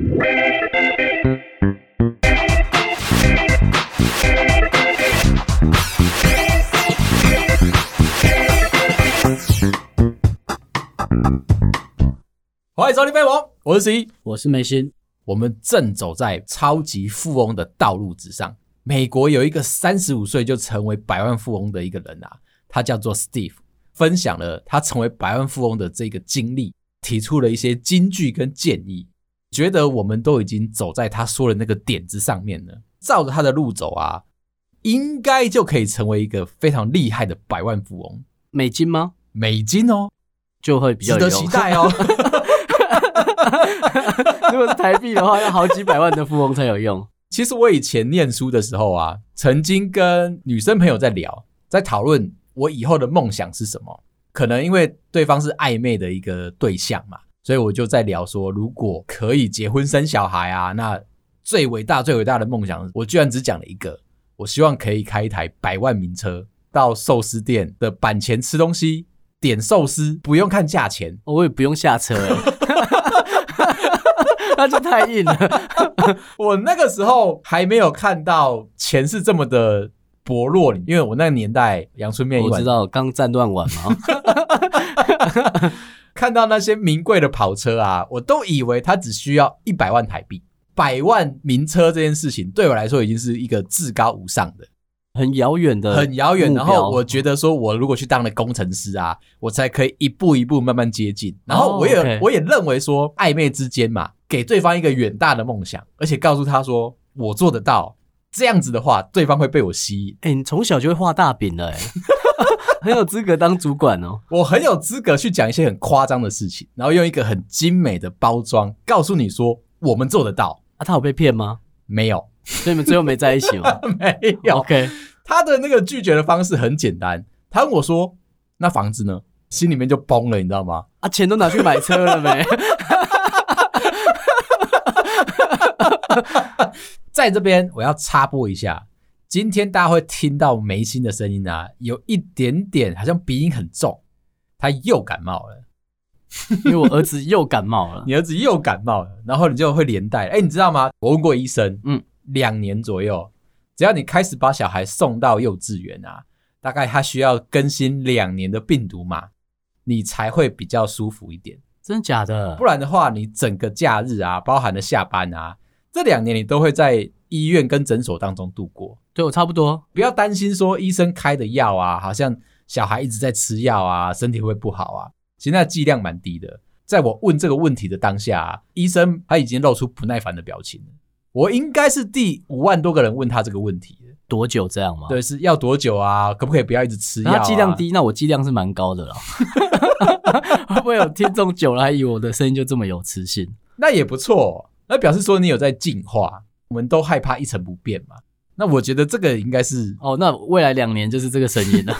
欢迎收听飞王，我是 C，我是梅心。我们正走在超级富翁的道路之上。美国有一个三十五岁就成为百万富翁的一个人啊，他叫做 Steve，分享了他成为百万富翁的这个经历，提出了一些金句跟建议，觉得我们都已经走在他说的那个点子上面了，照着他的路走啊，应该就可以成为一个非常厉害的百万富翁。美金吗？美金哦，就会比较值得期待哦。如果是台币的话，要好几百万的富翁才有用。其实我以前念书的时候啊，曾经跟女生朋友在聊，在讨论我以后的梦想是什么。可能因为对方是暧昧的一个对象嘛，所以我就在聊说，如果可以结婚生小孩啊，那最伟大、最伟大的梦想，我居然只讲了一个，我希望可以开一台百万名车，到寿司店的板前吃东西，点寿司不用看价钱，我也不用下车。那就太硬了。我那个时候还没有看到钱是这么的薄弱，因为我那个年代阳春面，我知道刚战乱完嘛。看到那些名贵的跑车啊，我都以为它只需要一百万台币。百万名车这件事情对我来说已经是一个至高无上的。很遥远的，很遥远。然后我觉得说，我如果去当了工程师啊，我才可以一步一步慢慢接近。然后我也、oh. 我也认为说，暧昧之间嘛，给对方一个远大的梦想，而且告诉他说我做得到。这样子的话，对方会被我吸引。哎、欸，你从小就会画大饼了、欸，哎，很有资格当主管哦。我很有资格去讲一些很夸张的事情，然后用一个很精美的包装告诉你说我们做得到。啊，他有被骗吗？没有。所以你们最后没在一起吗？没有。OK，他的那个拒绝的方式很简单，他问我说：“那房子呢？”心里面就崩了，你知道吗？啊，钱都拿去买车了没？在这边我要插播一下，今天大家会听到眉心的声音啊，有一点点好像鼻音很重，他又感冒了，因为我儿子又感冒了，你儿子又感冒了，然后你就会连带。哎，你知道吗？我问过医生，嗯。两年左右，只要你开始把小孩送到幼稚园啊，大概他需要更新两年的病毒码，你才会比较舒服一点。真的假的？不然的话，你整个假日啊，包含了下班啊，这两年你都会在医院跟诊所当中度过。对，我差不多，不要担心说医生开的药啊，好像小孩一直在吃药啊，身体会不好啊。其实那剂量蛮低的。在我问这个问题的当下啊，医生他已经露出不耐烦的表情了。我应该是第五万多个人问他这个问题，多久这样吗？对，是要多久啊？可不可以不要一直吃药啊？剂量低，那我剂量是蛮高的了。会不会有听众久了还以为我的声音就这么有磁性？那也不错，那表示说你有在进化。我们都害怕一成不变嘛。那我觉得这个应该是哦，那未来两年就是这个声音了。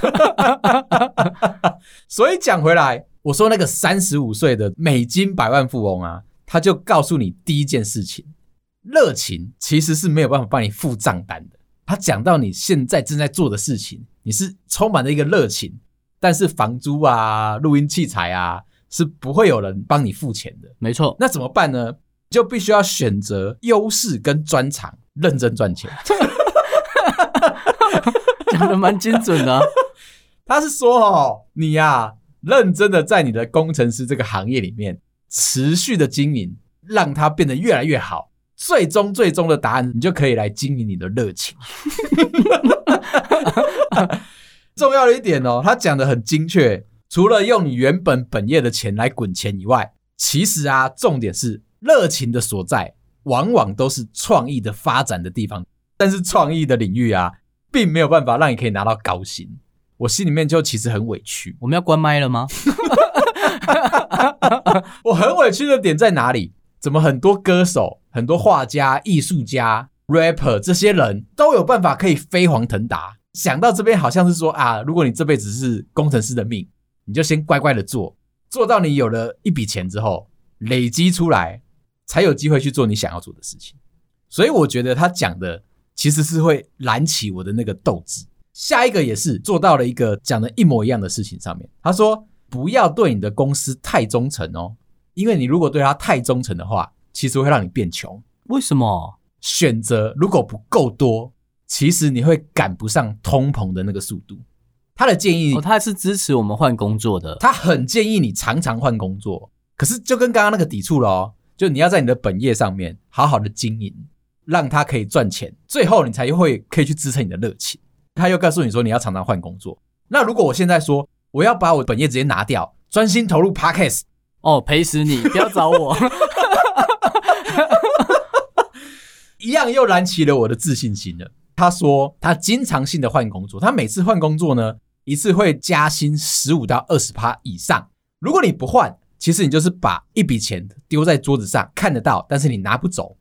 所以讲回来，我说那个三十五岁的美金百万富翁啊，他就告诉你第一件事情。热情其实是没有办法帮你付账单的。他讲到你现在正在做的事情，你是充满了一个热情，但是房租啊、录音器材啊，是不会有人帮你付钱的。没错，那怎么办呢？就必须要选择优势跟专长，认真赚钱。讲的蛮精准的啊。他是说哦，你呀，认真的在你的工程师这个行业里面持续的经营，让它变得越来越好。最终，最终的答案，你就可以来经营你的热情。重要的一点哦，他讲的很精确。除了用你原本本业的钱来滚钱以外，其实啊，重点是热情的所在，往往都是创意的发展的地方。但是创意的领域啊，并没有办法让你可以拿到高薪。我心里面就其实很委屈。我们要关麦了吗？我很委屈的点在哪里？怎么很多歌手、很多画家、艺术家、rapper 这些人都有办法可以飞黄腾达？想到这边，好像是说啊，如果你这辈子是工程师的命，你就先乖乖的做，做到你有了一笔钱之后，累积出来，才有机会去做你想要做的事情。所以我觉得他讲的其实是会燃起我的那个斗志。下一个也是做到了一个讲的一模一样的事情上面，他说不要对你的公司太忠诚哦。因为你如果对他太忠诚的话，其实会让你变穷。为什么？选择如果不够多，其实你会赶不上通膨的那个速度。他的建议，哦，他是支持我们换工作的。他很建议你常常换工作，可是就跟刚刚那个抵触了哦，就你要在你的本业上面好好的经营，让他可以赚钱，最后你才会可以去支撑你的热情。他又告诉你说你要常常换工作。那如果我现在说我要把我本业直接拿掉，专心投入 Podcast，哦，赔死你！不要找我。一样又燃起了我的自信心了。他说他经常性的换工作，他每次换工作呢，一次会加薪十五到二十趴以上。如果你不换，其实你就是把一笔钱丢在桌子上，看得到，但是你拿不走。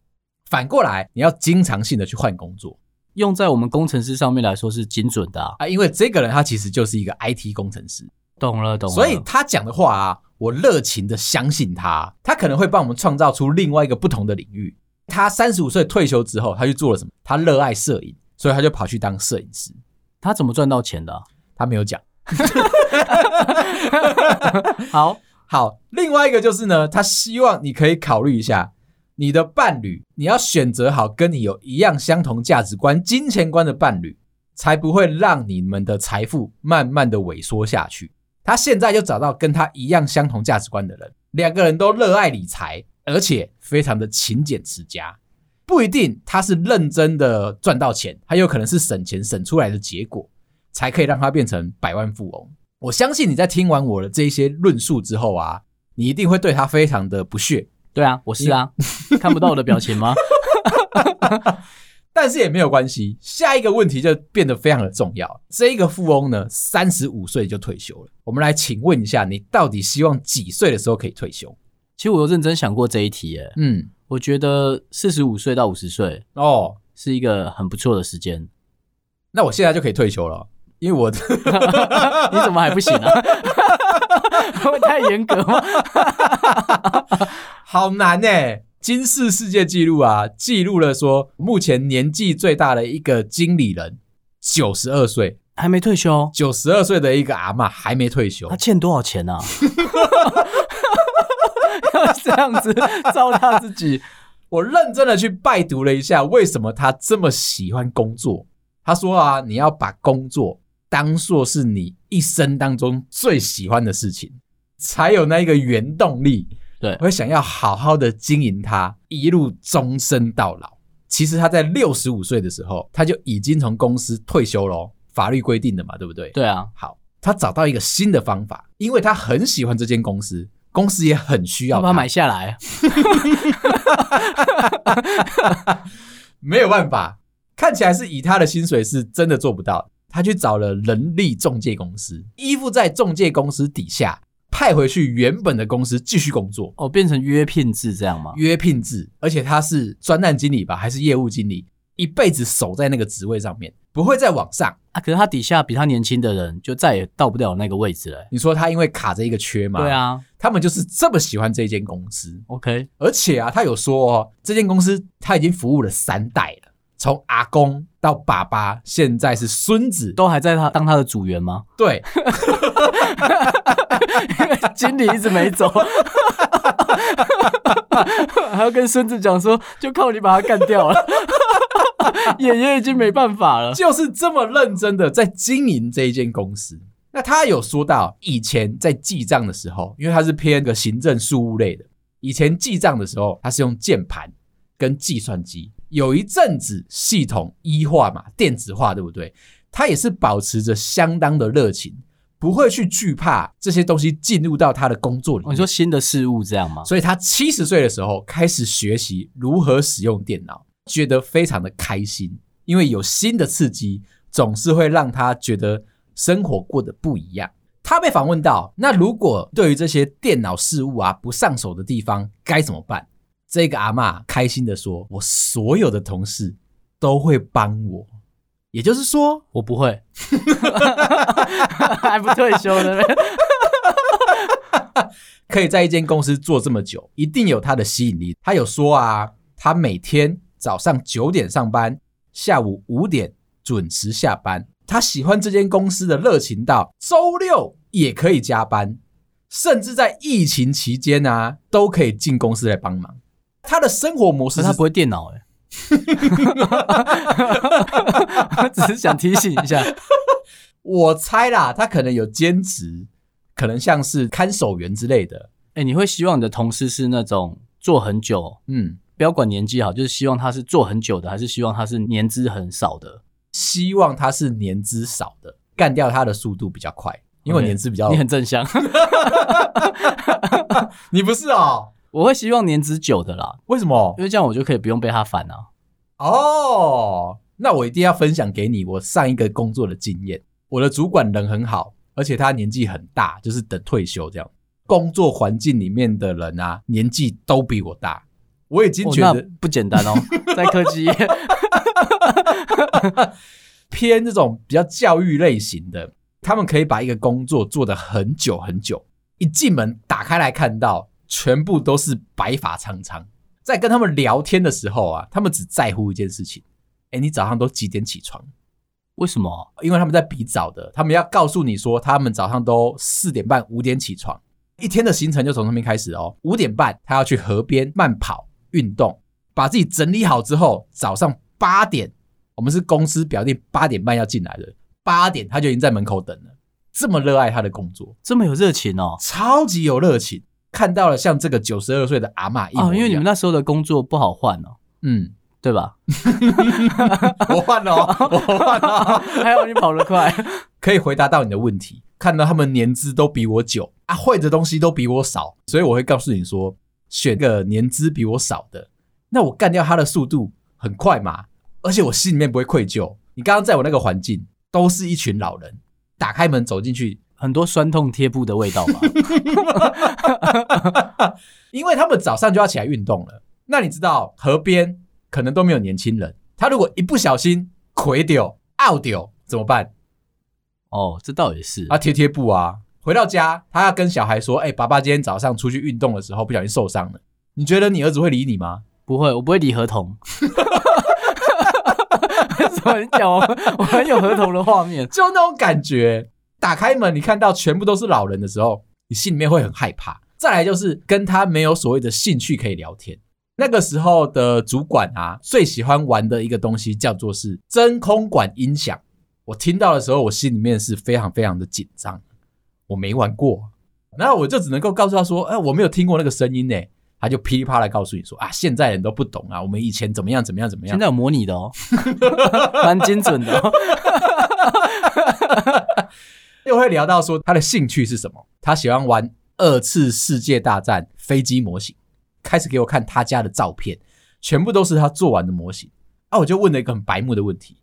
反过来，你要经常性的去换工作，用在我们工程师上面来说是精准的啊，啊，因为这个人他其实就是一个 IT 工程师。懂了，懂了。所以他讲的话啊，我热情的相信他，他可能会帮我们创造出另外一个不同的领域。他三十五岁退休之后，他去做了什么？他热爱摄影，所以他就跑去当摄影师。他怎么赚到钱的啊？他没有讲。好好，另外一个就是呢，他希望你可以考虑一下你的伴侣，你要选择好跟你有一样相同价值观、金钱观的伴侣，才不会让你们的财富慢慢的萎缩下去。他现在就找到跟他一样相同价值观的人，两个人都热爱理财。而且非常的勤俭持家，不一定他是认真的赚到钱，他有可能是省钱省出来的结果，才可以让他变成百万富翁。我相信你在听完我的这些论述之后啊，你一定会对他非常的不屑。对啊，我是啊，看不到我的表情吗？但是也没有关系，下一个问题就变得非常的重要。这一个富翁呢，三十五岁就退休了。我们来请问一下，你到底希望几岁的时候可以退休？其实我有认真想过这一题，耶，嗯，我觉得四十五岁到五十岁哦，是一个很不错的时间。那我现在就可以退休了，因为我，你怎么还不行啊？会太严格吗？好难诶，金氏世界纪录啊，记录了说目前年纪最大的一个经理人九十二岁还没退休，九十二岁的一个阿嬷还没退休，他欠多少钱呢？这样子糟蹋自己，我认真的去拜读了一下，为什么他这么喜欢工作？他说啊，你要把工作当做是你一生当中最喜欢的事情，才有那一个原动力。对，我会想要好好的经营它，一路终身到老。其实他在六十五岁的时候，他就已经从公司退休了，法律规定的嘛，对不对？对啊。好，他找到一个新的方法，因为他很喜欢这间公司。公司也很需要他，把它买下来。没有办法，看起来是以他的薪水是真的做不到。他去找了人力中介公司，依附在中介公司底下，派回去原本的公司继续工作。哦，变成约聘制这样吗？约聘制，而且他是专案经理吧，还是业务经理？一辈子守在那个职位上面，不会再往上啊。可是他底下比他年轻的人，就再也到不了那个位置了。你说他因为卡着一个缺吗？对啊，他们就是这么喜欢这间公司。OK，而且啊，他有说哦，这间公司他已经服务了三代了，从阿公到爸爸，现在是孙子，都还在他当他的组员吗？对，因为经理一直没走。还要跟孙子讲说，就靠你把他干掉了。爷爷已经没办法了，就是这么认真的在经营这一间公司。那他有说到，以前在记账的时候，因为他是偏个行政事务类的，以前记账的时候，他是用键盘跟计算机。有一阵子系统一化嘛，电子化，对不对？他也是保持着相当的热情。不会去惧怕这些东西进入到他的工作里面。你说新的事物这样吗？所以他七十岁的时候开始学习如何使用电脑，觉得非常的开心，因为有新的刺激，总是会让他觉得生活过得不一样。他被访问到，那如果对于这些电脑事物啊不上手的地方该怎么办？这个阿嬷开心地说：“我所有的同事都会帮我。”也就是说，我不会，还不退休呢。可以在一间公司做这么久，一定有他的吸引力。他有说啊，他每天早上九点上班，下午五点准时下班。他喜欢这间公司的热情到周六也可以加班，甚至在疫情期间啊，都可以进公司来帮忙。他的生活模式是他不会电脑哎。我 只是想提醒一下，我猜啦，他可能有兼职，可能像是看守员之类的。哎、欸，你会希望你的同事是那种做很久，嗯，不要管年纪好，就是希望他是做很久的，还是希望他是年资很少的？希望他是年资少的，干掉他的速度比较快，因为我年资比较。Okay, 你很正向，你不是哦？我会希望年资久的啦。为什么？因为这样我就可以不用被他烦啊。哦，那我一定要分享给你我上一个工作的经验。我的主管人很好，而且他年纪很大，就是等退休这样。工作环境里面的人啊，年纪都比我大，我已经觉得、哦、不简单哦。在科技业，偏这种比较教育类型的，他们可以把一个工作做得很久很久，一进门打开来看到，全部都是白发苍苍。在跟他们聊天的时候啊，他们只在乎一件事情：哎，你早上都几点起床？为什么？因为他们在比早的，他们要告诉你说，他们早上都四点半、五点起床。一天的行程就从那边开始哦。五点半，他要去河边慢跑运动，把自己整理好之后，早上八点，我们是公司表定八点半要进来的，八点他就已经在门口等了。这么热爱他的工作，这么有热情哦，超级有热情。看到了像这个九十二岁的阿妈一模一样，哦，因为你们那时候的工作不好换哦，嗯，对吧？我换了，我换了，还好你跑得快，可以回答到你的问题。看到他们年资都比我久啊，会的东西都比我少，所以我会告诉你说，选个年资比我少的，那我干掉他的速度很快嘛，而且我心里面不会愧疚。你刚刚在我那个环境，都是一群老人，打开门走进去，很多酸痛贴布的味道嘛，因为他们早上就要起来运动了。那你知道河边可能都没有年轻人，他如果一不小心亏掉、out 掉怎么办？哦，这倒也是。他贴贴布啊，回到家，他要跟小孩说：“哎、欸，爸爸今天早上出去运动的时候不小心受伤了。”你觉得你儿子会理你吗？不会，我不会理合同。为什么你讲我我很有合同的画面？就那种感觉。打开门，你看到全部都是老人的时候，你心里面会很害怕。再来就是跟他没有所谓的兴趣可以聊天。那个时候的主管啊，最喜欢玩的一个东西叫做是真空管音响。我听到的时候，我心里面是非常非常的紧张。我没玩过，然后我就只能够告诉他说：“哎，我没有听过那个声音呢。”他就噼里啪啦告诉你说：“啊，现在人都不懂啊，我们以前怎么样怎么样怎么样。”现在有模拟的哦，蛮精准的哦。又会聊到说他的兴趣是什么？他喜欢玩二次世界大战飞机模型，开始给我看他家的照片，全部都是他做完的模型。啊，我就问了一个很白目的问题：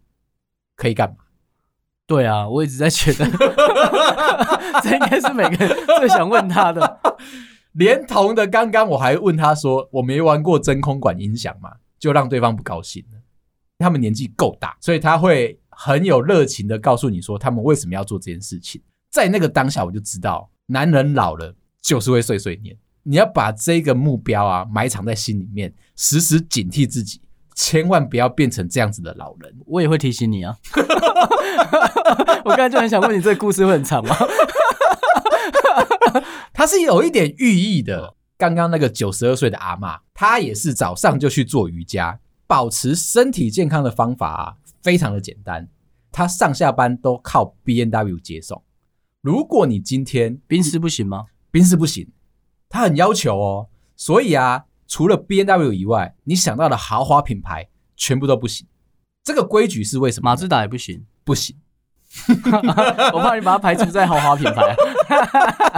可以干嘛？对啊，我一直在觉得，这应该是每个人最想问他的。连同的刚刚我还问他说：“我没玩过真空管音响嘛？”就让对方不高兴了。他们年纪够大，所以他会很有热情的告诉你说他们为什么要做这件事情。在那个当下，我就知道男人老了就是会碎碎念。你要把这个目标啊埋藏在心里面，时时警惕自己。千万不要变成这样子的老人，我也会提醒你啊。我刚才就很想问你，这个故事会很长吗？它是有一点寓意的。刚刚那个九十二岁的阿嬷，她也是早上就去做瑜伽，保持身体健康的方法啊，非常的简单。他上下班都靠 B N W 接送。如果你今天宾士不行吗？宾士不行，他很要求哦。所以啊。除了 B N W 以外，你想到的豪华品牌全部都不行。这个规矩是为什么？马自达也不行，不行。我怕你把它排除在豪华品牌。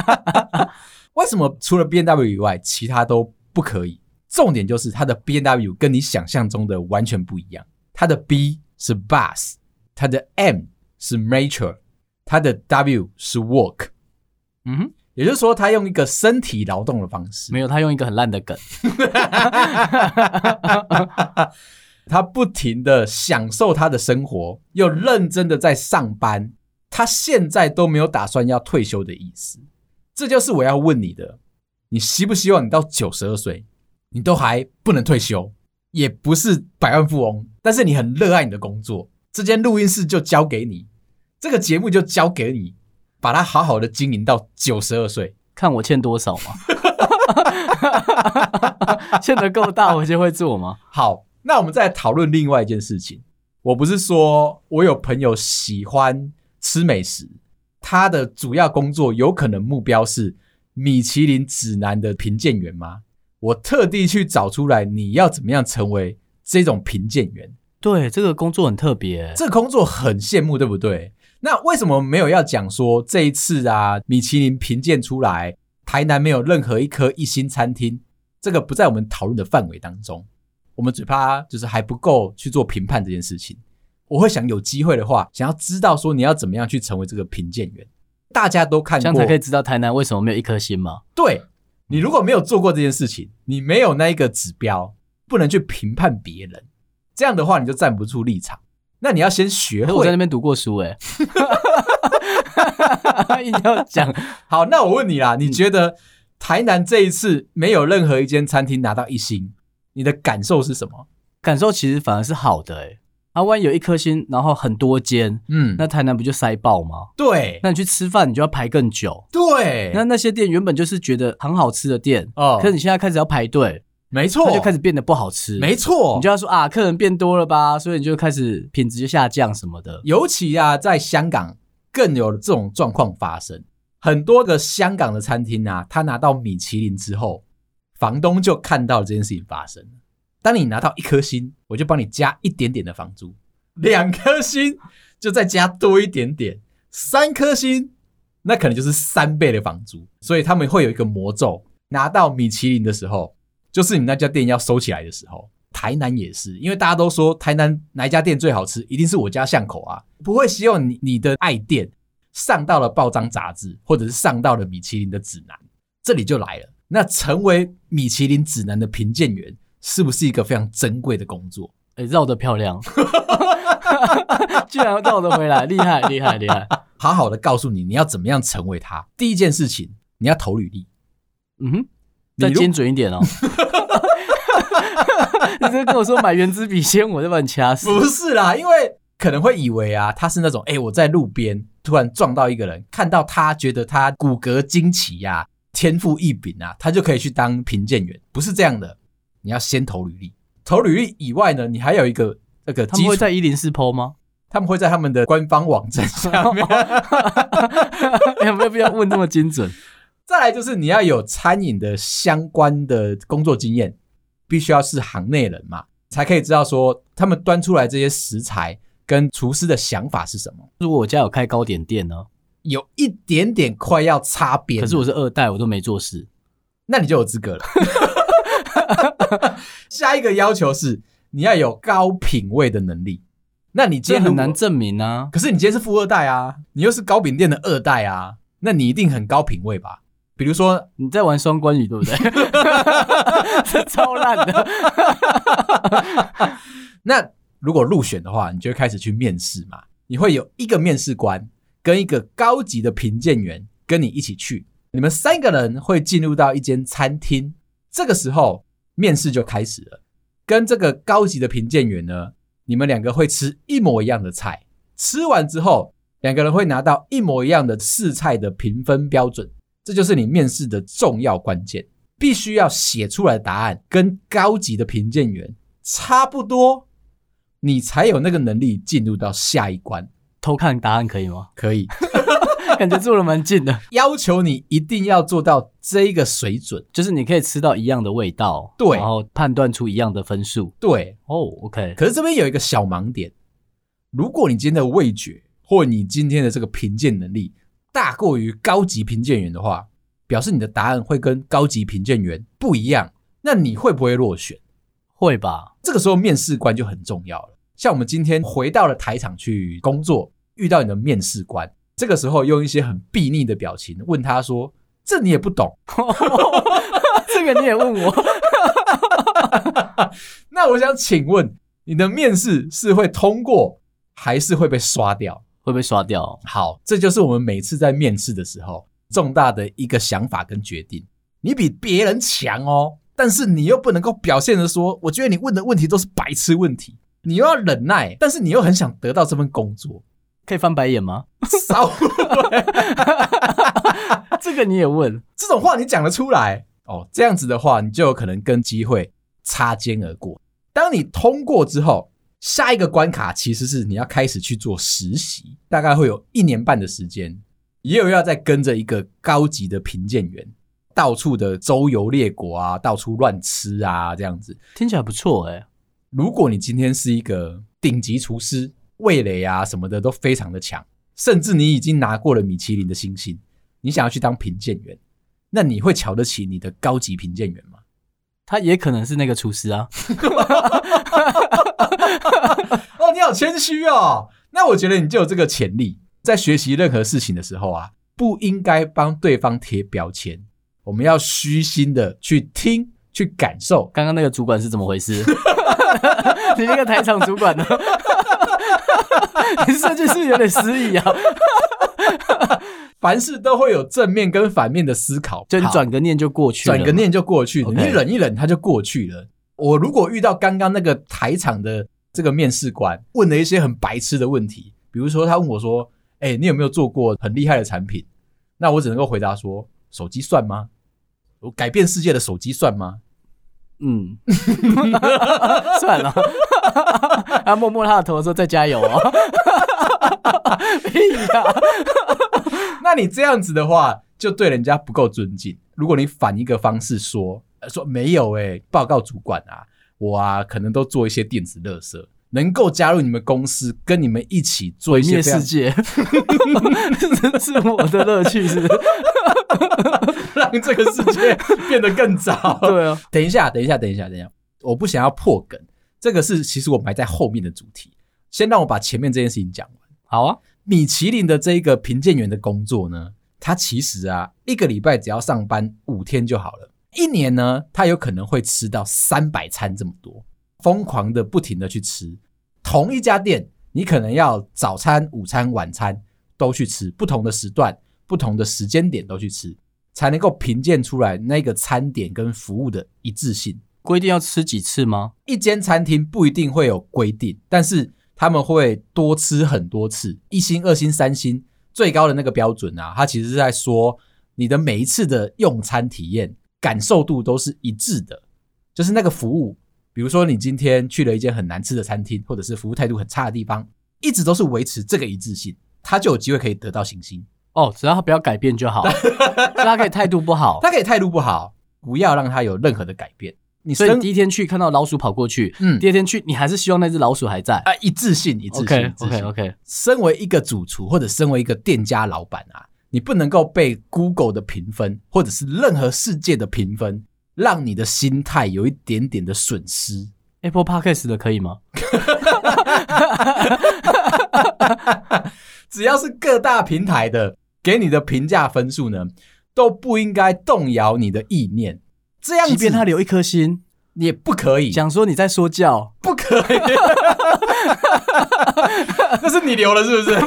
为什么除了 B N W 以外，其他都不可以？重点就是它的 B N W 跟你想象中的完全不一样。它的 B 是 Bus，它的 M 是 Mature，它的 W 是 Work。嗯哼。也就是说，他用一个身体劳动的方式，没有，他用一个很烂的梗。他不停的享受他的生活，又认真的在上班。他现在都没有打算要退休的意思。这就是我要问你的：你希不希望你到九十二岁，你都还不能退休，也不是百万富翁，但是你很热爱你的工作，这间录音室就交给你，这个节目就交给你。把它好好的经营到九十二岁，看我欠多少吗？欠得够大，我就会做吗？好，那我们再讨论另外一件事情。我不是说我有朋友喜欢吃美食，他的主要工作有可能目标是米其林指南的评鉴员吗？我特地去找出来，你要怎么样成为这种评鉴员？对，这个工作很特别，这个工作很羡慕，对不对？那为什么没有要讲说这一次啊，米其林评鉴出来，台南没有任何一颗一星餐厅，这个不在我们讨论的范围当中。我们嘴巴就是还不够去做评判这件事情。我会想有机会的话，想要知道说你要怎么样去成为这个评鉴员。大家都看过，这样才可以知道台南为什么没有一颗星吗？对，你如果没有做过这件事情，你没有那一个指标，不能去评判别人。这样的话，你就站不住立场。那你要先学会。我在那边读过书，哎，一定要讲。好，那我问你啦，你觉得台南这一次没有任何一间餐厅拿到一星，你的感受是什么？感受其实反而是好的，哎。啊，万一有一颗星，然后很多间，嗯，那台南不就塞爆吗？对，那你去吃饭，你就要排更久。对，那那些店原本就是觉得很好吃的店，哦，可是你现在开始要排队。没错，它就开始变得不好吃。没错，你就要说啊，客人变多了吧，所以你就开始品质就下降什么的。尤其啊，在香港更有这种状况发生。很多个香港的餐厅啊，他拿到米其林之后，房东就看到了这件事情发生。当你拿到一颗星，我就帮你加一点点的房租；两颗星就再加多一点点；三颗星，那可能就是三倍的房租。所以他们会有一个魔咒，拿到米其林的时候。就是你那家店要收起来的时候，台南也是，因为大家都说台南哪一家店最好吃，一定是我家巷口啊，不会希望你你的爱店上到了报章杂志，或者是上到了米其林的指南，这里就来了。那成为米其林指南的评鉴员，是不是一个非常珍贵的工作？绕得漂亮，居然绕得回来，厉害厉害厉害！好好的告诉你，你要怎么样成为他。第一件事情，你要投履历。嗯哼。再精准一点哦！你这跟我说买原子笔先，我就把你掐死。不是啦，因为可能会以为啊，他是那种哎、欸，我在路边突然撞到一个人，看到他觉得他骨骼惊奇呀、啊，天赋异禀啊，他就可以去当评鉴员。不是这样的，你要先投履历。投履历以外呢，你还有一个那个，他们会在一零四 po 吗？他们会在他们的官方网站上面。有没有必要问那么精准？再来就是你要有餐饮的相关的工作经验，必须要是行内人嘛，才可以知道说他们端出来这些食材跟厨师的想法是什么。如果我家有开糕点店呢，有一点点快要擦边，可是我是二代，我都没做事，那你就有资格了。下一个要求是你要有高品味的能力，那你今天很难证明啊。可是你今天是富二代啊，你又是糕饼店的二代啊，那你一定很高品味吧？比如说你在玩双关语，对不对？这超烂的。那如果入选的话，你就会开始去面试嘛。你会有一个面试官跟一个高级的评鉴员跟你一起去，你们三个人会进入到一间餐厅。这个时候面试就开始了。跟这个高级的评鉴员呢，你们两个会吃一模一样的菜。吃完之后，两个人会拿到一模一样的试菜的评分标准。这就是你面试的重要关键，必须要写出来的答案跟高级的评鉴员差不多，你才有那个能力进入到下一关。偷看答案可以吗？可以 感觉坐的蛮近的。要求你一定要做到这一个水准，就是你可以吃到一样的味道，对，然后判断出一样的分数，对。哦，OK。可是这边有一个小盲点，如果你今天的味觉或你今天的这个评鉴能力，大过于高级评鉴员的话，表示你的答案会跟高级评鉴员不一样，那你会不会落选？会吧。这个时候面试官就很重要了。像我们今天回到了台场去工作，遇到你的面试官，这个时候用一些很睥睨的表情问他说：“这你也不懂，这个你也问我？” 那我想请问，你的面试是会通过，还是会被刷掉？会被刷掉。好，这就是我们每次在面试的时候重大的一个想法跟决定。你比别人强哦，但是你又不能够表现的说，我觉得你问的问题都是白痴问题。你又要忍耐，但是你又很想得到这份工作，可以翻白眼吗？稍微，这个你也问，这种话你讲得出来哦，这样子的话，你就有可能跟机会擦肩而过。当你通过之后，下一个关卡其实是你要开始去做实习，大概会有一年半的时间，也有要再跟着一个高级的评鉴员，到处的周游列国啊，到处乱吃啊，这样子听起来不错哎、欸。如果你今天是一个顶级厨师，味蕾啊什么的都非常的强，甚至你已经拿过了米其林的星星，你想要去当评鉴员，那你会瞧得起你的高级评鉴员吗？他也可能是那个厨师啊。哦，你好谦虚哦。那我觉得你就有这个潜力，在学习任何事情的时候啊，不应该帮对方贴标签，我们要虚心的去听、去感受。刚刚那个主管是怎么回事？你那个台场主管呢？你设计师有点失忆啊。凡事都会有正面跟反面的思考，就你转个念就过去了，转个念就过去了你忍一忍，它就过去了。我如果遇到刚刚那个台场的这个面试官问了一些很白痴的问题，比如说他问我说：“哎、欸，你有没有做过很厉害的产品？”那我只能够回答说：“手机算吗？我改变世界的手机算吗？”嗯，算了。他摸摸他的头说：“再加油哦。”屁呀！那你这样子的话，就对人家不够尊敬。如果你反一个方式说，说没有哎、欸，报告主管啊，我啊可能都做一些电子垃圾，能够加入你们公司，跟你们一起做一些世界，这是我的乐趣，是不是？让 这个世界变得更糟。对啊，等一下，等一下，等一下，等一下，我不想要破梗，这个是其实我埋在后面的主题。先让我把前面这件事情讲完。好啊，米其林的这一个评鉴员的工作呢，他其实啊，一个礼拜只要上班五天就好了。一年呢，他有可能会吃到三百餐这么多，疯狂的不停的去吃。同一家店，你可能要早餐、午餐、晚餐都去吃，不同的时段、不同的时间点都去吃，才能够评鉴出来那个餐点跟服务的一致性。规定要吃几次吗？一间餐厅不一定会有规定，但是他们会多吃很多次，一星、二星、三星，最高的那个标准啊，它其实是在说你的每一次的用餐体验。感受度都是一致的，就是那个服务，比如说你今天去了一间很难吃的餐厅，或者是服务态度很差的地方，一直都是维持这个一致性，他就有机会可以得到星星。哦，只要他不要改变就好，他可以态度不好，他可以态度不好，不要让他有任何的改变。你所以第一天去看到老鼠跑过去，嗯，第二天去你还是希望那只老鼠还在啊，一致性，一致性，OK OK OK。身为一个主厨或者身为一个店家老板啊。你不能够被 Google 的评分，或者是任何世界的评分，让你的心态有一点点的损失。Apple Podcast 的可以吗？只要是各大平台的给你的评价分数呢，都不应该动摇你的意念。这样，即便他留一颗心，你也不可以讲说你在说教，不可以。那是你留了，是不是？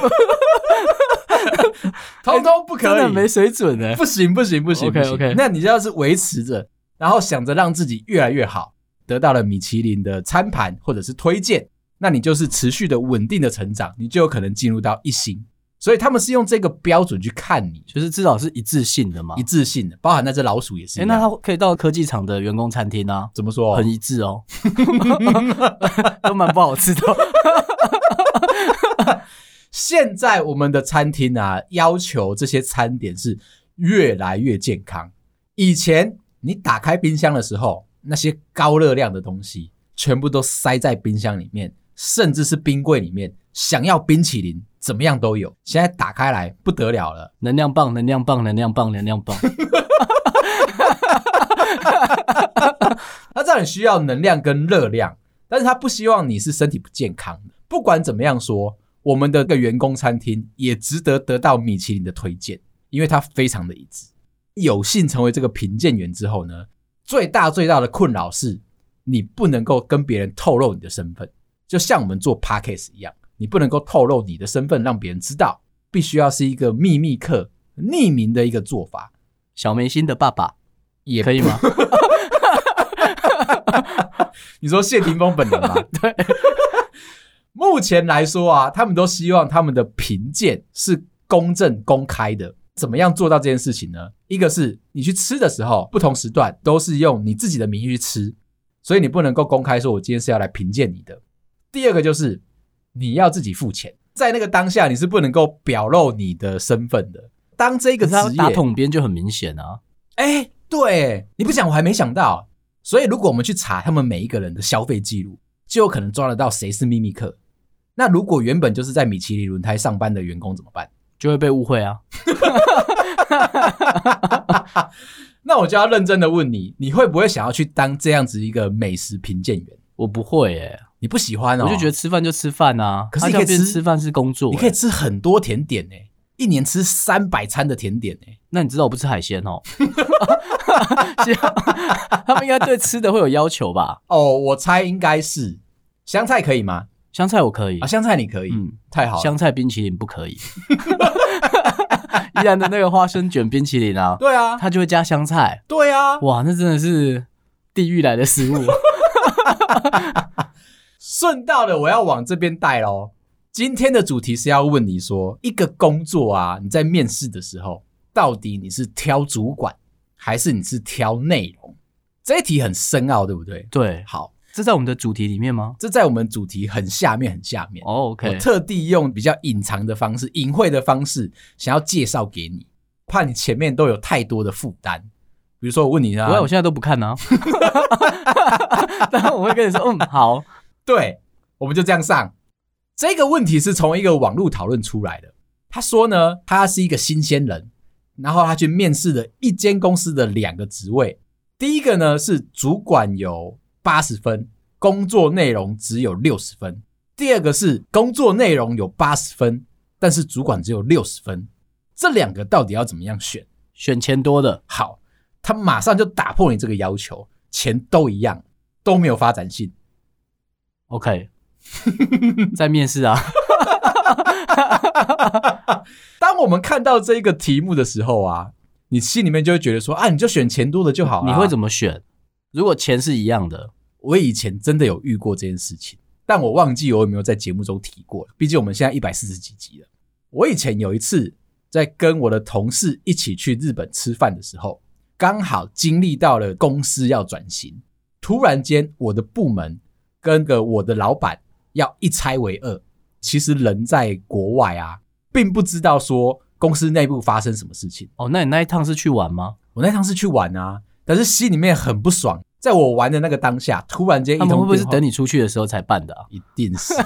通通不可以，真的没水准呢。不行不行不行，OK OK。那你就要是维持着，然后想着让自己越来越好，得到了米其林的餐盘或者是推荐，那你就是持续的稳定的成长，你就有可能进入到一星。所以他们是用这个标准去看你，就是至少是一致性的嘛，一致性的，包含那只老鼠也是。哎、欸，那他可以到科技厂的员工餐厅啊？怎么说？很一致哦，都蛮不好吃的。现在我们的餐厅啊，要求这些餐点是越来越健康。以前你打开冰箱的时候，那些高热量的东西全部都塞在冰箱里面，甚至是冰柜里面，想要冰淇淋怎么样都有。现在打开来不得了了，能量棒，能量棒，能量棒，能量棒。他这很需要能量跟热量，但是他不希望你是身体不健康的。不管怎么样说。我们的个员工餐厅也值得得到米其林的推荐，因为它非常的一致。有幸成为这个评鉴员之后呢，最大最大的困扰是，你不能够跟别人透露你的身份，就像我们做 Podcast 一样，你不能够透露你的身份让别人知道，必须要是一个秘密客、匿名的一个做法。小梅心的爸爸也可以吗？你说谢霆锋本人吗？对。目前来说啊，他们都希望他们的评鉴是公正公开的，怎么样做到这件事情呢？一个是你去吃的时候，不同时段都是用你自己的名义去吃，所以你不能够公开说我今天是要来评鉴你的。第二个就是你要自己付钱，在那个当下你是不能够表露你的身份的。当这个职业打统编就很明显啊，哎，对，你不讲我还没想到。所以如果我们去查他们每一个人的消费记录，就有可能抓得到谁是秘密客。那如果原本就是在米其林轮胎上班的员工怎么办？就会被误会啊！那我就要认真的问你，你会不会想要去当这样子一个美食评鉴员？我不会耶，你不喜欢哦？我就觉得吃饭就吃饭啊，可是你可以吃吃饭是工作，你可以吃很多甜点呢，一年吃三百餐的甜点呢。那你知道我不吃海鲜哦？他们应该对吃的会有要求吧？哦，我猜应该是香菜可以吗？香菜我可以啊，香菜你可以，嗯，太好了。香菜冰淇淋不可以。依然的那个花生卷冰淇淋啊，对啊，它就会加香菜。对啊，哇，那真的是地狱来的食物。顺道的，我要往这边带喽。今天的主题是要问你说，一个工作啊，你在面试的时候，到底你是挑主管，还是你是挑内容？这一题很深奥，对不对？对，好。这在我们的主题里面吗？这在我们主题很下面，很下面。哦、oh，OK。我特地用比较隐藏的方式、隐晦的方式，想要介绍给你，怕你前面都有太多的负担。比如说，我问你啊，我我现在都不看呢、啊。然后我会跟你说，嗯，好，对，我们就这样上。这个问题是从一个网络讨论出来的。他说呢，他是一个新鲜人，然后他去面试了一间公司的两个职位。第一个呢是主管有。八十分，工作内容只有六十分。第二个是工作内容有八十分，但是主管只有六十分。这两个到底要怎么样选？选钱多的。好，他马上就打破你这个要求，钱都一样，都没有发展性。OK，在面试啊。当我们看到这个题目的时候啊，你心里面就会觉得说啊，你就选钱多的就好了。你会怎么选？如果钱是一样的，我以前真的有遇过这件事情，但我忘记我有没有在节目中提过了。毕竟我们现在一百四十几集了。我以前有一次在跟我的同事一起去日本吃饭的时候，刚好经历到了公司要转型，突然间我的部门跟个我的老板要一拆为二。其实人在国外啊，并不知道说公司内部发生什么事情。哦，那你那一趟是去玩吗？我那趟是去玩啊。但是心里面很不爽，在我玩的那个当下，突然间，他们会不会是等你出去的时候才办的啊？一定是。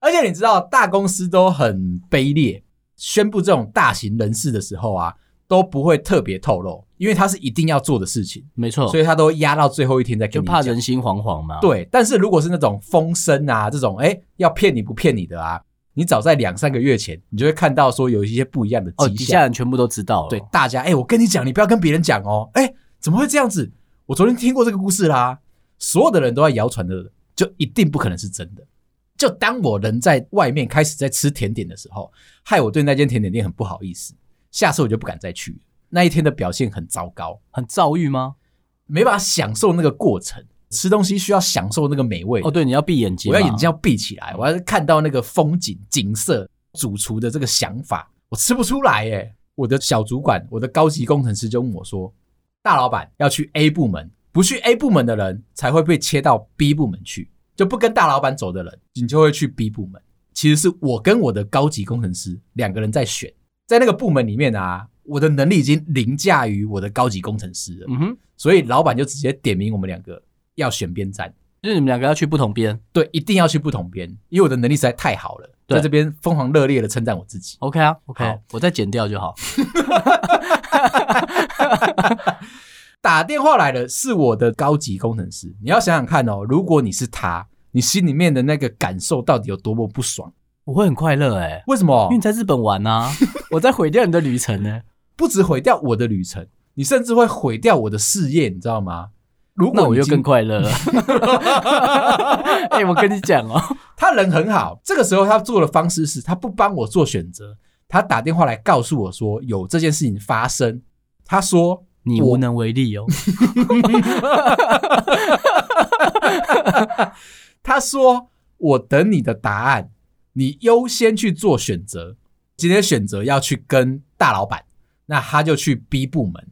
而且你知道，大公司都很卑劣，宣布这种大型人事的时候啊，都不会特别透露，因为他是一定要做的事情，没错，所以他都压到最后一天再跟就怕人心惶惶嘛。对，但是如果是那种风声啊，这种哎要骗你不骗你的啊。你早在两三个月前，你就会看到说有一些不一样的迹象。哦，底下人全部都知道了。对，大家，哎、欸，我跟你讲，你不要跟别人讲哦。哎、欸，怎么会这样子？我昨天听过这个故事啦。所有的人都在谣传的，就一定不可能是真的。就当我人在外面开始在吃甜点的时候，害我对那间甜点店很不好意思。下次我就不敢再去。那一天的表现很糟糕，很躁郁吗？没办法享受那个过程。吃东西需要享受那个美味哦，对，你要闭眼睛，我要眼睛要闭起来，我要看到那个风景景色。主厨的这个想法，我吃不出来耶。我的小主管，我的高级工程师就问我说：“大老板要去 A 部门，不去 A 部门的人才会被切到 B 部门去，就不跟大老板走的人，你就会去 B 部门。”其实是我跟我的高级工程师两个人在选，在那个部门里面啊，我的能力已经凌驾于我的高级工程师了。嗯哼，所以老板就直接点名我们两个。要选边站，就是你们两个要去不同边，对，一定要去不同边，因为我的能力实在太好了，在这边疯狂热烈的称赞我自己。OK 啊，OK，我再剪掉就好。打电话来的是我的高级工程师，你要想想看哦，如果你是他，你心里面的那个感受到底有多么不爽？我会很快乐哎，为什么？因为你在日本玩啊，我在毁掉你的旅程呢。不止毁掉我的旅程，你甚至会毁掉我的事业，你知道吗？如果我就更快乐了。哎、欸，我跟你讲哦，他人很好。这个时候他做的方式是他不帮我做选择，他打电话来告诉我说有这件事情发生。他说你无能为力哦。他说我等你的答案，你优先去做选择。今天选择要去跟大老板，那他就去 B 部门。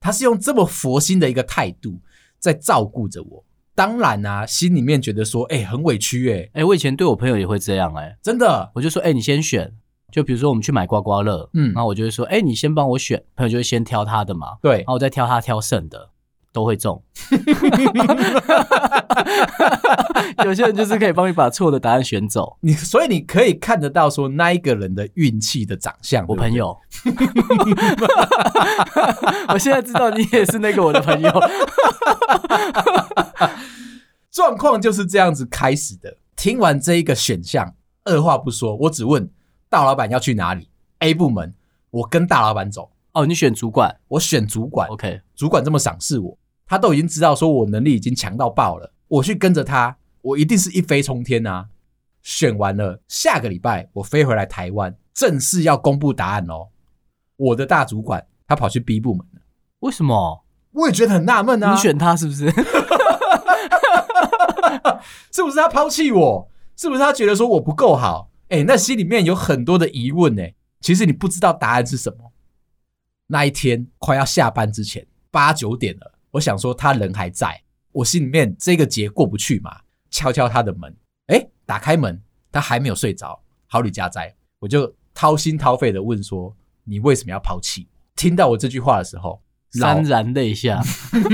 他是用这么佛心的一个态度在照顾着我。当然啊，心里面觉得说，哎、欸，很委屈、欸，哎，哎，我以前对我朋友也会这样、欸，哎，真的，我就说，哎、欸，你先选。就比如说我们去买刮刮乐，嗯，然后我就会说，哎、欸，你先帮我选。朋友就会先挑他的嘛，对，然后我再挑他挑剩的，都会中。有些人就是可以帮你把错的答案选走，你所以你可以看得到说那一个人的运气的长相。我朋友，我现在知道你也是那个我的朋友。状况就是这样子开始的。听完这一个选项，二话不说，我只问大老板要去哪里？A 部门，我跟大老板走。哦，你选主管，我选主管。OK，主管这么赏识我，他都已经知道说我能力已经强到爆了，我去跟着他，我一定是一飞冲天啊！选完了，下个礼拜我飞回来台湾，正式要公布答案哦。我的大主管他跑去 B 部门了，为什么？我也觉得很纳闷啊！你选他是不是？是不是他抛弃我？是不是他觉得说我不够好？哎、欸，那心里面有很多的疑问哎。其实你不知道答案是什么。那一天快要下班之前，八九点了，我想说他人还在，我心里面这个结过不去嘛。敲敲他的门，哎、欸，打开门，他还没有睡着，好吕家哉，我就掏心掏肺的问说：“你为什么要抛弃？”听到我这句话的时候。潸然泪下，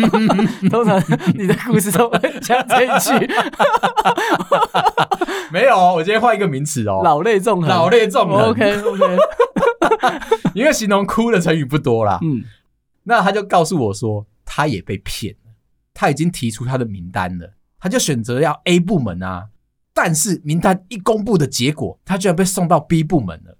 通常你的故事都会讲这一句。没有，我今天换一个名词哦，老泪纵横，老泪纵横。OK OK，因为形容哭的成语不多啦。嗯，那他就告诉我说，他也被骗了，他已经提出他的名单了，他就选择要 A 部门啊，但是名单一公布的结果，他居然被送到 B 部门了。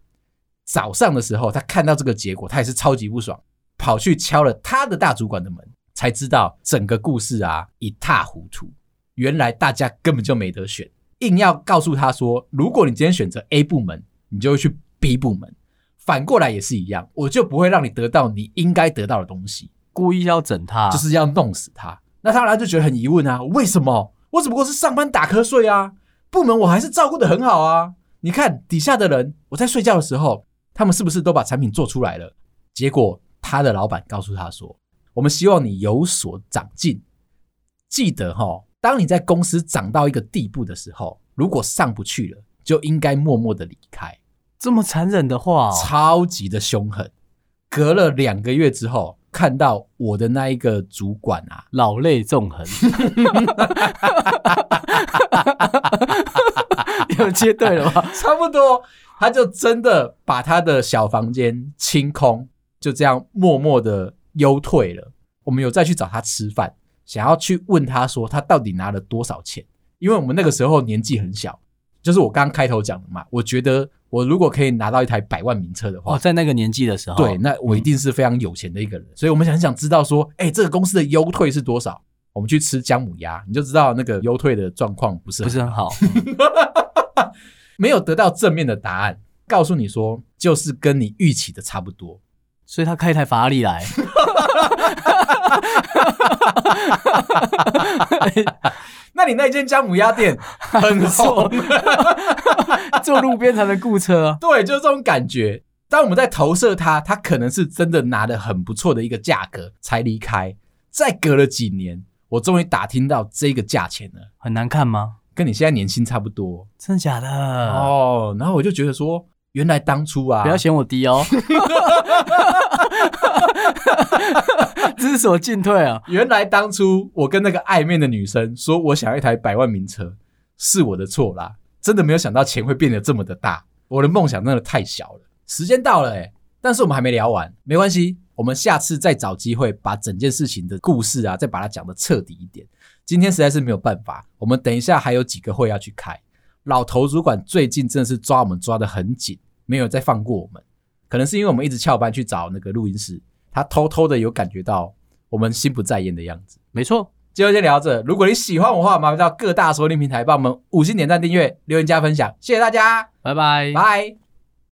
早上的时候，他看到这个结果，他也是超级不爽。跑去敲了他的大主管的门，才知道整个故事啊一塌糊涂。原来大家根本就没得选，硬要告诉他说，如果你今天选择 A 部门，你就会去 B 部门。反过来也是一样，我就不会让你得到你应该得到的东西。故意要整他，就是要弄死他。那他当然就觉得很疑问啊，为什么？我只不过是上班打瞌睡啊，部门我还是照顾的很好啊。你看底下的人，我在睡觉的时候，他们是不是都把产品做出来了？结果。他的老板告诉他说：“我们希望你有所长进，记得哈，当你在公司长到一个地步的时候，如果上不去了，就应该默默的离开。”这么残忍的话哦，超级的凶狠。隔了两个月之后，看到我的那一个主管啊，老泪纵横，有接对了吗？差不多，他就真的把他的小房间清空。就这样默默的优退了。我们有再去找他吃饭，想要去问他说他到底拿了多少钱？因为我们那个时候年纪很小，就是我刚刚开头讲的嘛。我觉得我如果可以拿到一台百万名车的话，哦，在那个年纪的时候，对，那我一定是非常有钱的一个人。嗯、所以我们很想知道说，哎、欸，这个公司的优退是多少？我们去吃姜母鸭，你就知道那个优退的状况不是不是很好，没有得到正面的答案，告诉你说就是跟你预期的差不多。所以他开一台法拉利来，那你那间姜母鸭店很错，坐路边才能雇车，对，就是这种感觉。当我们在投射他，他可能是真的拿的很不错的一个价格才离开。再隔了几年，我终于打听到这个价钱了，很难看吗？跟你现在年薪差不多，真的假的？哦，然后我就觉得说。原来当初啊，不要嫌我低哦，知所进退啊。原来当初我跟那个暧昧的女生说，我想要一台百万名车，是我的错啦。真的没有想到钱会变得这么的大，我的梦想真的太小了。时间到了诶，但是我们还没聊完，没关系，我们下次再找机会把整件事情的故事啊，再把它讲得彻底一点。今天实在是没有办法，我们等一下还有几个会要去开。老头主管最近真的是抓我们抓得很紧，没有再放过我们。可能是因为我们一直翘班去找那个录音室，他偷偷的有感觉到我们心不在焉的样子。没错，今天先聊着。如果你喜欢我的话，麻烦到各大收听平台帮我们五星点赞、订阅、留言、加分享，谢谢大家，拜拜，拜。